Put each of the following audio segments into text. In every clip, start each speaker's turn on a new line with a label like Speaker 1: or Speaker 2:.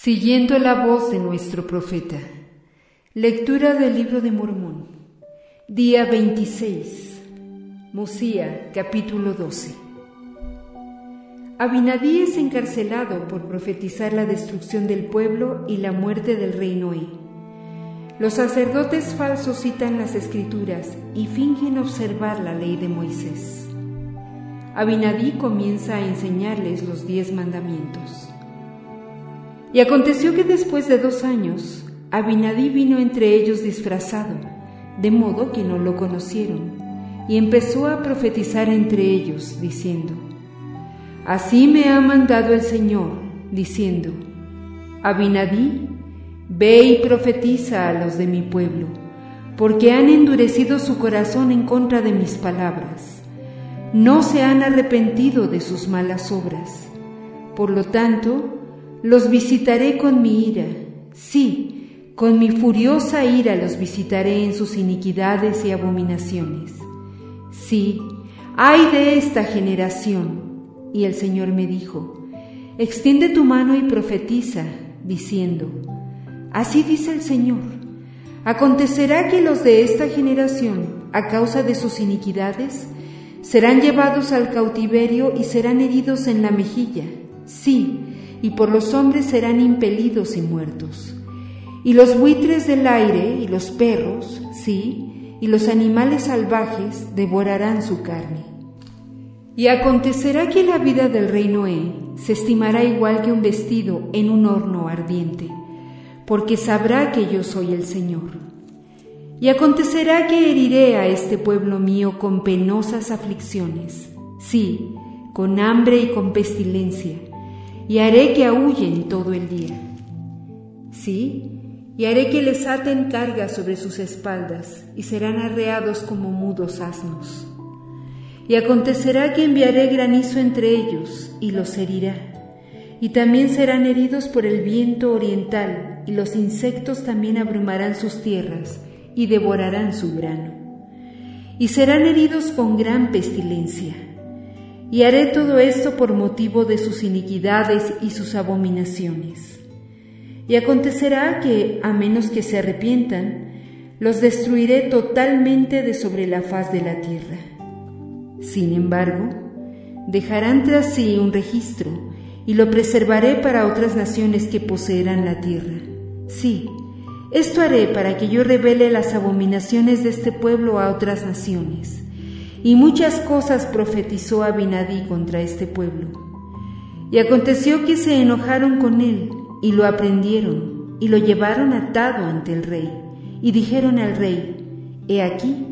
Speaker 1: Siguiendo la voz de nuestro profeta. Lectura del libro de Mormón. Día 26. Mosía, capítulo 12. Abinadí es encarcelado por profetizar la destrucción del pueblo y la muerte del rey Noé. Los sacerdotes falsos citan las escrituras y fingen observar la ley de Moisés. Abinadí comienza a enseñarles los diez mandamientos. Y aconteció que después de dos años, Abinadí vino entre ellos disfrazado, de modo que no lo conocieron, y empezó a profetizar entre ellos, diciendo, Así me ha mandado el Señor, diciendo, Abinadí, ve y profetiza a los de mi pueblo, porque han endurecido su corazón en contra de mis palabras, no se han arrepentido de sus malas obras. Por lo tanto, los visitaré con mi ira, sí, con mi furiosa ira los visitaré en sus iniquidades y abominaciones. Sí, ay de esta generación. Y el Señor me dijo, extiende tu mano y profetiza, diciendo, así dice el Señor, acontecerá que los de esta generación, a causa de sus iniquidades, serán llevados al cautiverio y serán heridos en la mejilla. Sí, y por los hombres serán impelidos y muertos. Y los buitres del aire y los perros, sí, y los animales salvajes devorarán su carne. Y acontecerá que la vida del rey Noé se estimará igual que un vestido en un horno ardiente, porque sabrá que yo soy el Señor. Y acontecerá que heriré a este pueblo mío con penosas aflicciones, sí, con hambre y con pestilencia, y haré que aúllen todo el día. Sí, y haré que les aten cargas sobre sus espaldas, y serán arreados como mudos asnos. Y acontecerá que enviaré granizo entre ellos, y los herirá. Y también serán heridos por el viento oriental, y los insectos también abrumarán sus tierras, y devorarán su grano. Y serán heridos con gran pestilencia y haré todo esto por motivo de sus iniquidades y sus abominaciones. Y acontecerá que, a menos que se arrepientan, los destruiré totalmente de sobre la faz de la tierra. Sin embargo, dejarán tras sí un registro y lo preservaré para otras naciones que poseerán la tierra. Sí, esto haré para que yo revele las abominaciones de este pueblo a otras naciones y muchas cosas profetizó Abinadí contra este pueblo. Y aconteció que se enojaron con él, y lo aprendieron, y lo llevaron atado ante el rey, y dijeron al rey, He aquí,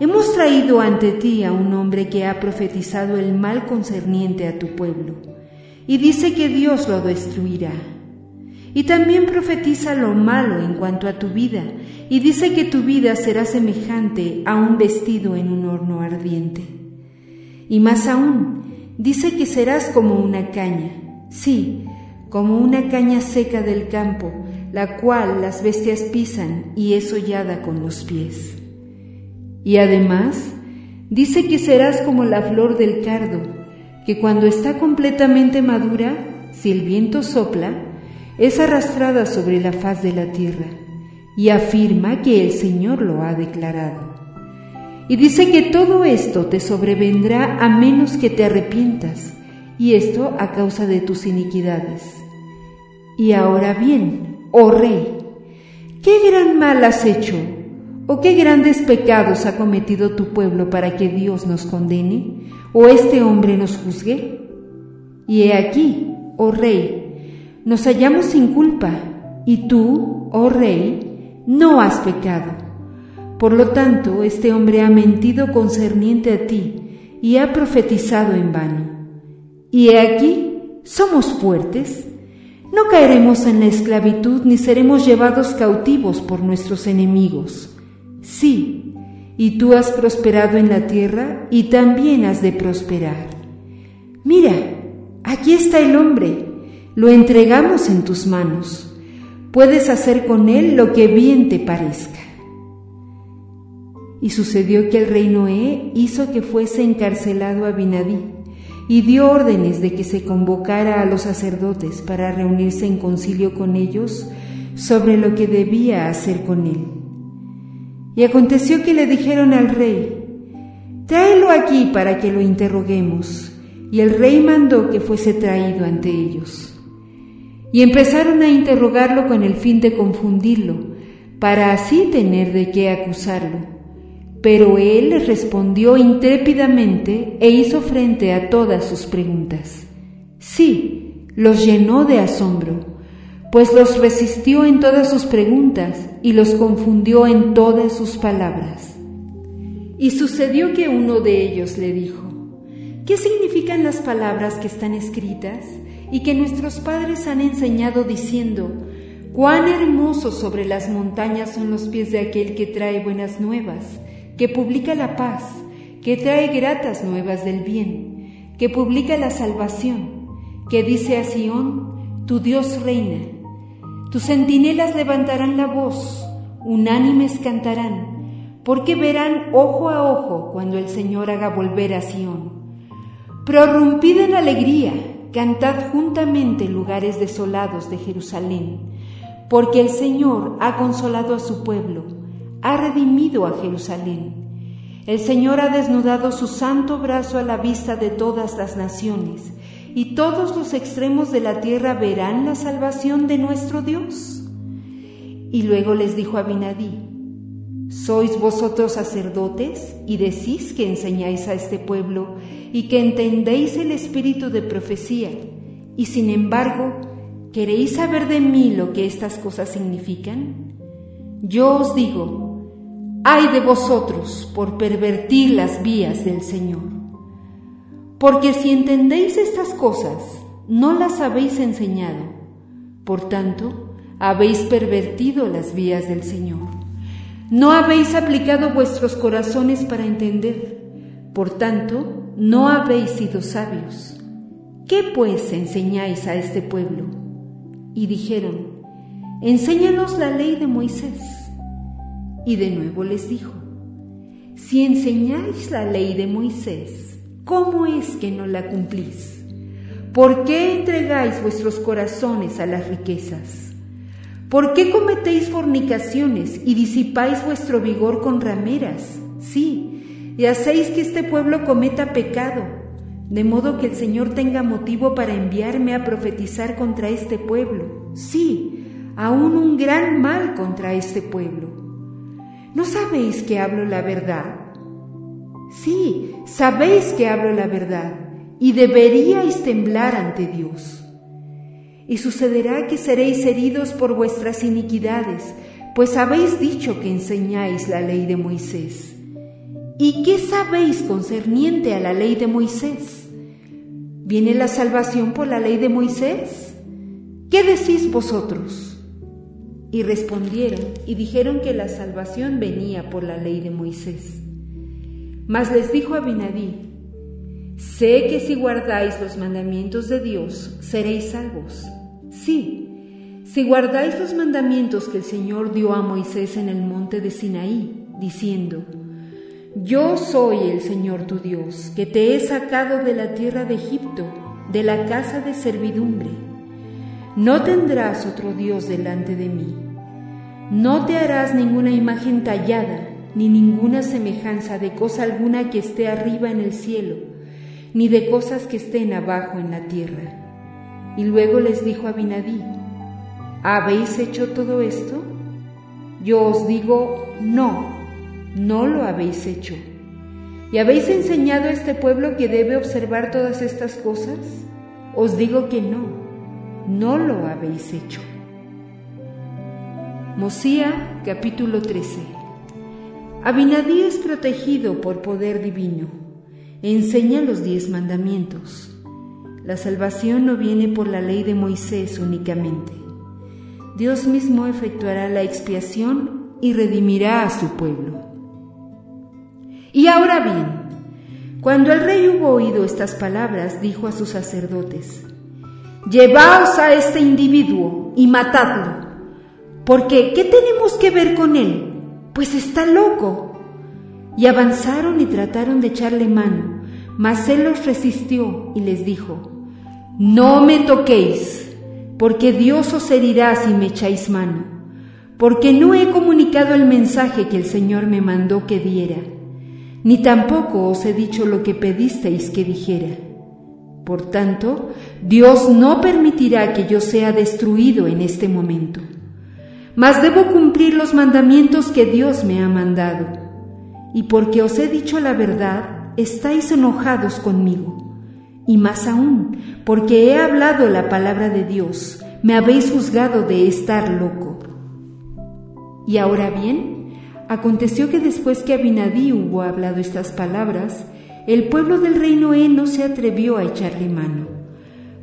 Speaker 1: hemos traído ante ti a un hombre que ha profetizado el mal concerniente a tu pueblo, y dice que Dios lo destruirá. Y también profetiza lo malo en cuanto a tu vida, y dice que tu vida será semejante a un vestido en un horno ardiente. Y más aún, dice que serás como una caña, sí, como una caña seca del campo, la cual las bestias pisan y es hollada con los pies. Y además, dice que serás como la flor del cardo, que cuando está completamente madura, si el viento sopla, es arrastrada sobre la faz de la tierra y afirma que el Señor lo ha declarado. Y dice que todo esto te sobrevendrá a menos que te arrepientas, y esto a causa de tus iniquidades. Y ahora bien, oh rey, ¿qué gran mal has hecho? ¿O qué grandes pecados ha cometido tu pueblo para que Dios nos condene? ¿O este hombre nos juzgue? Y he aquí, oh rey, nos hallamos sin culpa, y tú, oh rey, no has pecado. Por lo tanto, este hombre ha mentido concerniente a ti y ha profetizado en vano. Y he aquí, somos fuertes. No caeremos en la esclavitud ni seremos llevados cautivos por nuestros enemigos. Sí, y tú has prosperado en la tierra y también has de prosperar. Mira, aquí está el hombre lo entregamos en tus manos. Puedes hacer con él lo que bien te parezca. Y sucedió que el rey Noé hizo que fuese encarcelado a Binadí y dio órdenes de que se convocara a los sacerdotes para reunirse en concilio con ellos sobre lo que debía hacer con él. Y aconteció que le dijeron al rey, Tráelo aquí para que lo interroguemos. Y el rey mandó que fuese traído ante ellos. Y empezaron a interrogarlo con el fin de confundirlo, para así tener de qué acusarlo. Pero él les respondió intrépidamente e hizo frente a todas sus preguntas. Sí, los llenó de asombro, pues los resistió en todas sus preguntas y los confundió en todas sus palabras. Y sucedió que uno de ellos le dijo, ¿qué significan las palabras que están escritas y que nuestros padres han enseñado diciendo, cuán hermosos sobre las montañas son los pies de aquel que trae buenas nuevas, que publica la paz, que trae gratas nuevas del bien, que publica la salvación, que dice a Sión, tu Dios reina. Tus centinelas levantarán la voz, unánimes cantarán porque verán ojo a ojo cuando el Señor haga volver a Sión. Prorrumpid en alegría, cantad juntamente lugares desolados de Jerusalén, porque el Señor ha consolado a su pueblo, ha redimido a Jerusalén. El Señor ha desnudado su santo brazo a la vista de todas las naciones, y todos los extremos de la tierra verán la salvación de nuestro Dios. Y luego les dijo a Binadí, ¿Sois vosotros sacerdotes y decís que enseñáis a este pueblo y que entendéis el espíritu de profecía y sin embargo queréis saber de mí lo que estas cosas significan? Yo os digo, ay de vosotros por pervertir las vías del Señor. Porque si entendéis estas cosas, no las habéis enseñado, por tanto, habéis pervertido las vías del Señor. No habéis aplicado vuestros corazones para entender, por tanto, no habéis sido sabios. ¿Qué pues enseñáis a este pueblo? Y dijeron, enséñanos la ley de Moisés. Y de nuevo les dijo, si enseñáis la ley de Moisés, ¿cómo es que no la cumplís? ¿Por qué entregáis vuestros corazones a las riquezas? ¿Por qué cometéis fornicaciones y disipáis vuestro vigor con rameras? Sí, y hacéis que este pueblo cometa pecado, de modo que el Señor tenga motivo para enviarme a profetizar contra este pueblo. Sí, aún un gran mal contra este pueblo. ¿No sabéis que hablo la verdad? Sí, sabéis que hablo la verdad, y deberíais temblar ante Dios. Y sucederá que seréis heridos por vuestras iniquidades, pues habéis dicho que enseñáis la ley de Moisés. ¿Y qué sabéis concerniente a la ley de Moisés? ¿Viene la salvación por la ley de Moisés? ¿Qué decís vosotros? Y respondieron y dijeron que la salvación venía por la ley de Moisés. Mas les dijo Abinadí, Sé que si guardáis los mandamientos de Dios, seréis salvos. Sí, si guardáis los mandamientos que el Señor dio a Moisés en el monte de Sinaí, diciendo, Yo soy el Señor tu Dios, que te he sacado de la tierra de Egipto, de la casa de servidumbre. No tendrás otro Dios delante de mí. No te harás ninguna imagen tallada, ni ninguna semejanza de cosa alguna que esté arriba en el cielo ni de cosas que estén abajo en la tierra. Y luego les dijo a Binadí, ¿habéis hecho todo esto? Yo os digo, no, no lo habéis hecho. ¿Y habéis enseñado a este pueblo que debe observar todas estas cosas? Os digo que no, no lo habéis hecho. Mosía capítulo 13 Abinadí es protegido por poder divino enseña los diez mandamientos. La salvación no viene por la ley de Moisés únicamente. Dios mismo efectuará la expiación y redimirá a su pueblo. Y ahora bien, cuando el rey hubo oído estas palabras, dijo a sus sacerdotes, Llevaos a este individuo y matadlo, porque ¿qué tenemos que ver con él? Pues está loco. Y avanzaron y trataron de echarle mano, Mas él los resistió y les dijo, No me toquéis, porque Dios os herirá si me echáis mano, porque no he comunicado el mensaje que el Señor me mandó que diera, ni tampoco os he dicho lo que pedisteis que dijera. Por tanto, Dios no permitirá que yo sea destruido en este momento. Mas debo cumplir los mandamientos que Dios me ha mandado. Y porque os he dicho la verdad, estáis enojados conmigo. Y más aún, porque he hablado la palabra de Dios, me habéis juzgado de estar loco. Y ahora bien, aconteció que después que Abinadí hubo hablado estas palabras, el pueblo del reino E no se atrevió a echarle mano,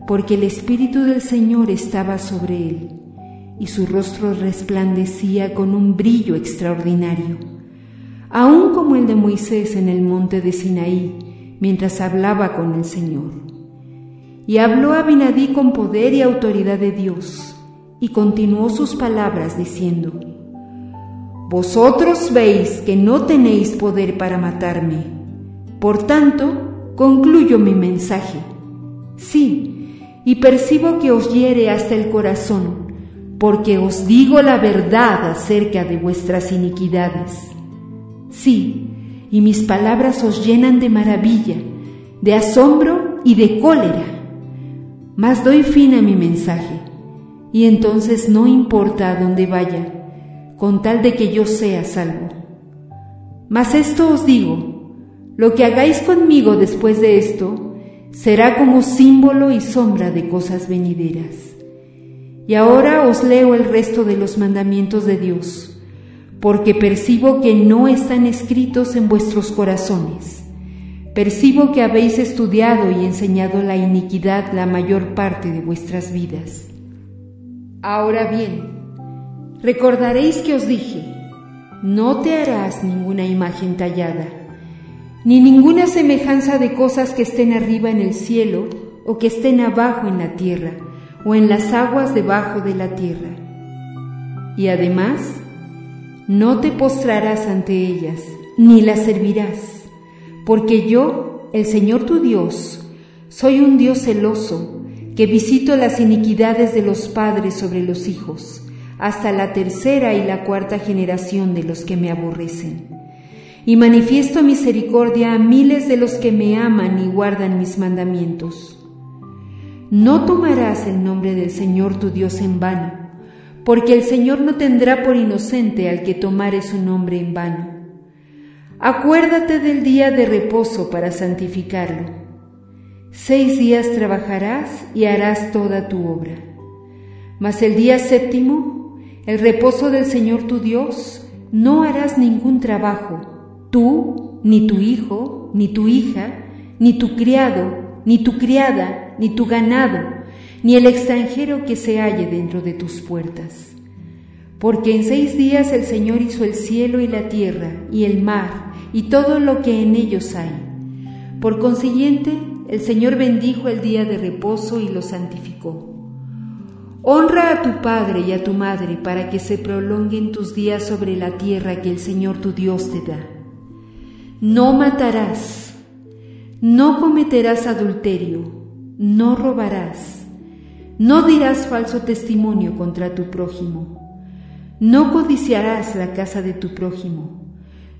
Speaker 1: porque el Espíritu del Señor estaba sobre él, y su rostro resplandecía con un brillo extraordinario, aun como el de Moisés en el monte de Sinaí, mientras hablaba con el Señor. Y habló Abinadí con poder y autoridad de Dios, y continuó sus palabras diciendo, Vosotros veis que no tenéis poder para matarme, por tanto, concluyo mi mensaje. Sí, y percibo que os hiere hasta el corazón, porque os digo la verdad acerca de vuestras iniquidades. Sí, y mis palabras os llenan de maravilla, de asombro y de cólera. Mas doy fin a mi mensaje, y entonces no importa a dónde vaya, con tal de que yo sea salvo. Mas esto os digo, lo que hagáis conmigo después de esto será como símbolo y sombra de cosas venideras. Y ahora os leo el resto de los mandamientos de Dios, porque percibo que no están escritos en vuestros corazones. Percibo que habéis estudiado y enseñado la iniquidad la mayor parte de vuestras vidas. Ahora bien, recordaréis que os dije, no te harás ninguna imagen tallada ni ninguna semejanza de cosas que estén arriba en el cielo o que estén abajo en la tierra o en las aguas debajo de la tierra. Y además, no te postrarás ante ellas, ni las servirás, porque yo, el Señor tu Dios, soy un Dios celoso, que visito las iniquidades de los padres sobre los hijos, hasta la tercera y la cuarta generación de los que me aborrecen y manifiesto misericordia a miles de los que me aman y guardan mis mandamientos. No tomarás el nombre del Señor tu Dios en vano, porque el Señor no tendrá por inocente al que tomare su nombre en vano. Acuérdate del día de reposo para santificarlo. Seis días trabajarás y harás toda tu obra. Mas el día séptimo, el reposo del Señor tu Dios, no harás ningún trabajo Tú, ni tu hijo, ni tu hija, ni tu criado, ni tu criada, ni tu ganado, ni el extranjero que se halle dentro de tus puertas. Porque en seis días el Señor hizo el cielo y la tierra, y el mar, y todo lo que en ellos hay. Por consiguiente, el Señor bendijo el día de reposo y lo santificó. Honra a tu padre y a tu madre para que se prolonguen tus días sobre la tierra que el Señor tu Dios te da. No matarás, no cometerás adulterio, no robarás, no dirás falso testimonio contra tu prójimo, no codiciarás la casa de tu prójimo,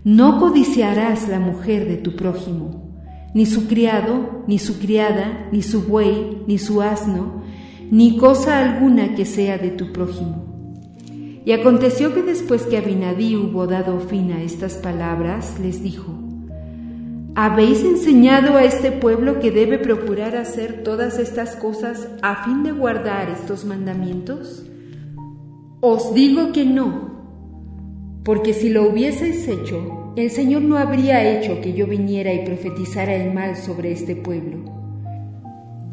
Speaker 1: no codiciarás la mujer de tu prójimo, ni su criado, ni su criada, ni su buey, ni su asno, ni cosa alguna que sea de tu prójimo. Y aconteció que después que Abinadí hubo dado fin a estas palabras, les dijo, ¿Habéis enseñado a este pueblo que debe procurar hacer todas estas cosas a fin de guardar estos mandamientos? Os digo que no, porque si lo hubieseis hecho, el Señor no habría hecho que yo viniera y profetizara el mal sobre este pueblo.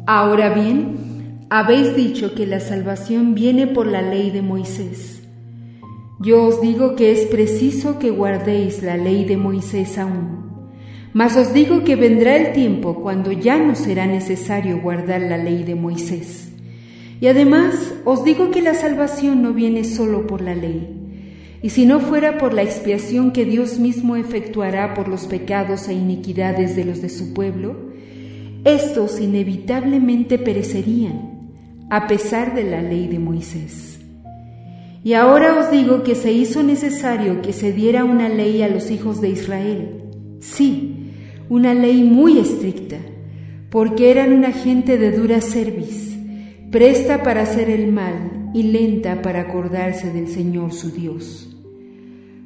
Speaker 1: Ahora bien, habéis dicho que la salvación viene por la ley de Moisés. Yo os digo que es preciso que guardéis la ley de Moisés aún. Mas os digo que vendrá el tiempo cuando ya no será necesario guardar la ley de Moisés. Y además os digo que la salvación no viene solo por la ley, y si no fuera por la expiación que Dios mismo efectuará por los pecados e iniquidades de los de su pueblo, estos inevitablemente perecerían, a pesar de la ley de Moisés. Y ahora os digo que se hizo necesario que se diera una ley a los hijos de Israel. Sí, una ley muy estricta, porque eran una gente de dura cerviz, presta para hacer el mal y lenta para acordarse del Señor su Dios.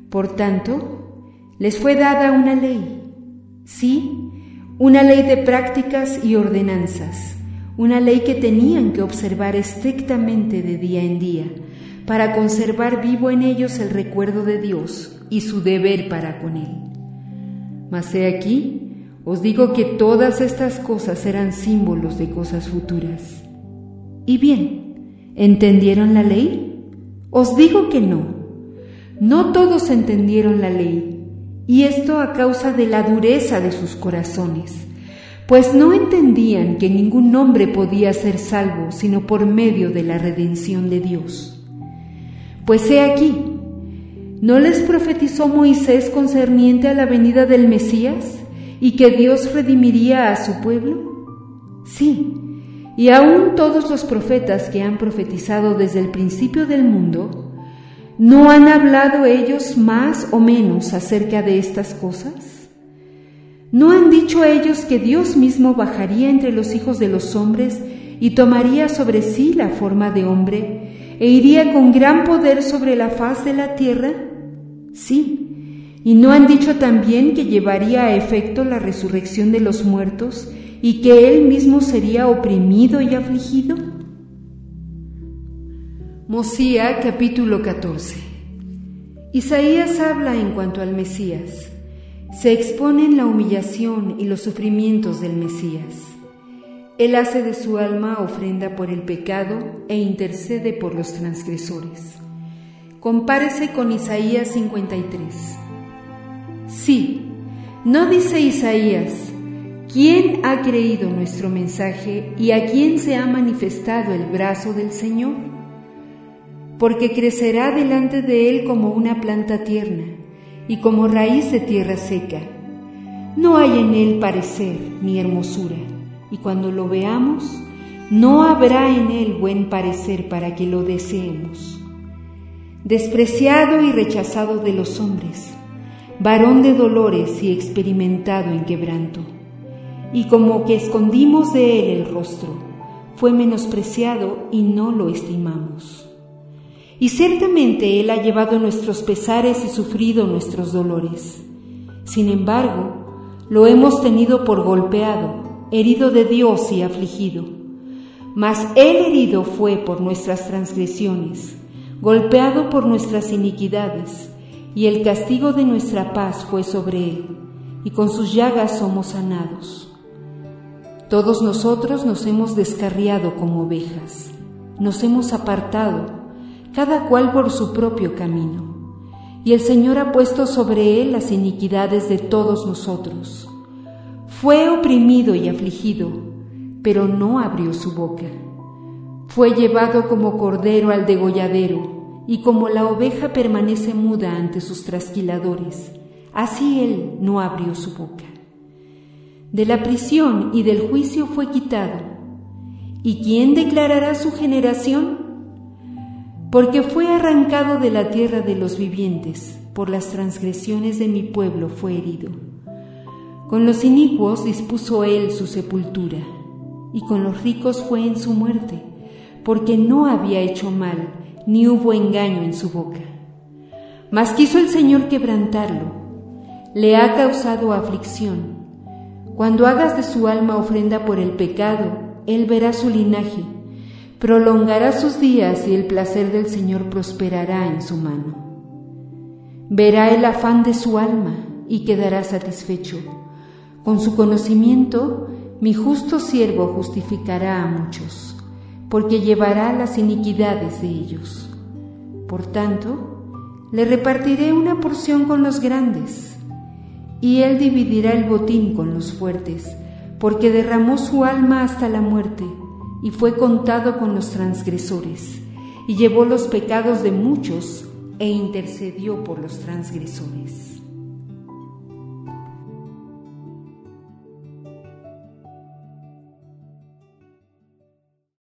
Speaker 1: Por tanto, les fue dada una ley, sí, una ley de prácticas y ordenanzas, una ley que tenían que observar estrictamente de día en día, para conservar vivo en ellos el recuerdo de Dios y su deber para con Él. Mas he aquí, os digo que todas estas cosas eran símbolos de cosas futuras. Y bien, ¿entendieron la ley? Os digo que no. No todos entendieron la ley y esto a causa de la dureza de sus corazones, pues no entendían que ningún hombre podía ser salvo sino por medio de la redención de Dios. Pues he aquí, ¿no les profetizó Moisés concerniente a la venida del Mesías y que Dios redimiría a su pueblo? Sí, y aún todos los profetas que han profetizado desde el principio del mundo, ¿No han hablado ellos más o menos acerca de estas cosas? ¿No han dicho ellos que Dios mismo bajaría entre los hijos de los hombres y tomaría sobre sí la forma de hombre e iría con gran poder sobre la faz de la tierra? Sí. ¿Y no han dicho también que llevaría a efecto la resurrección de los muertos y que Él mismo sería oprimido y afligido? Mosía capítulo 14 Isaías habla en cuanto al Mesías. Se exponen la humillación y los sufrimientos del Mesías. Él hace de su alma ofrenda por el pecado e intercede por los transgresores. Compárese con Isaías 53. Sí, no dice Isaías, ¿quién ha creído nuestro mensaje y a quién se ha manifestado el brazo del Señor? porque crecerá delante de él como una planta tierna y como raíz de tierra seca. No hay en él parecer ni hermosura, y cuando lo veamos, no habrá en él buen parecer para que lo deseemos. Despreciado y rechazado de los hombres, varón de dolores y experimentado en quebranto, y como que escondimos de él el rostro, fue menospreciado y no lo estimamos. Y ciertamente Él ha llevado nuestros pesares y sufrido nuestros dolores. Sin embargo, lo hemos tenido por golpeado, herido de Dios y afligido. Mas Él herido fue por nuestras transgresiones, golpeado por nuestras iniquidades, y el castigo de nuestra paz fue sobre Él, y con sus llagas somos sanados. Todos nosotros nos hemos descarriado como ovejas, nos hemos apartado cada cual por su propio camino. Y el Señor ha puesto sobre él las iniquidades de todos nosotros. Fue oprimido y afligido, pero no abrió su boca. Fue llevado como cordero al degolladero, y como la oveja permanece muda ante sus trasquiladores, así él no abrió su boca. De la prisión y del juicio fue quitado. ¿Y quién declarará su generación? porque fue arrancado de la tierra de los vivientes, por las transgresiones de mi pueblo fue herido. Con los inicuos dispuso él su sepultura, y con los ricos fue en su muerte, porque no había hecho mal, ni hubo engaño en su boca. Mas quiso el Señor quebrantarlo, le ha causado aflicción. Cuando hagas de su alma ofrenda por el pecado, él verá su linaje prolongará sus días y el placer del Señor prosperará en su mano. Verá el afán de su alma y quedará satisfecho. Con su conocimiento, mi justo siervo justificará a muchos, porque llevará las iniquidades de ellos. Por tanto, le repartiré una porción con los grandes, y él dividirá el botín con los fuertes, porque derramó su alma hasta la muerte y fue contado con los transgresores, y llevó los pecados de muchos e intercedió por los transgresores.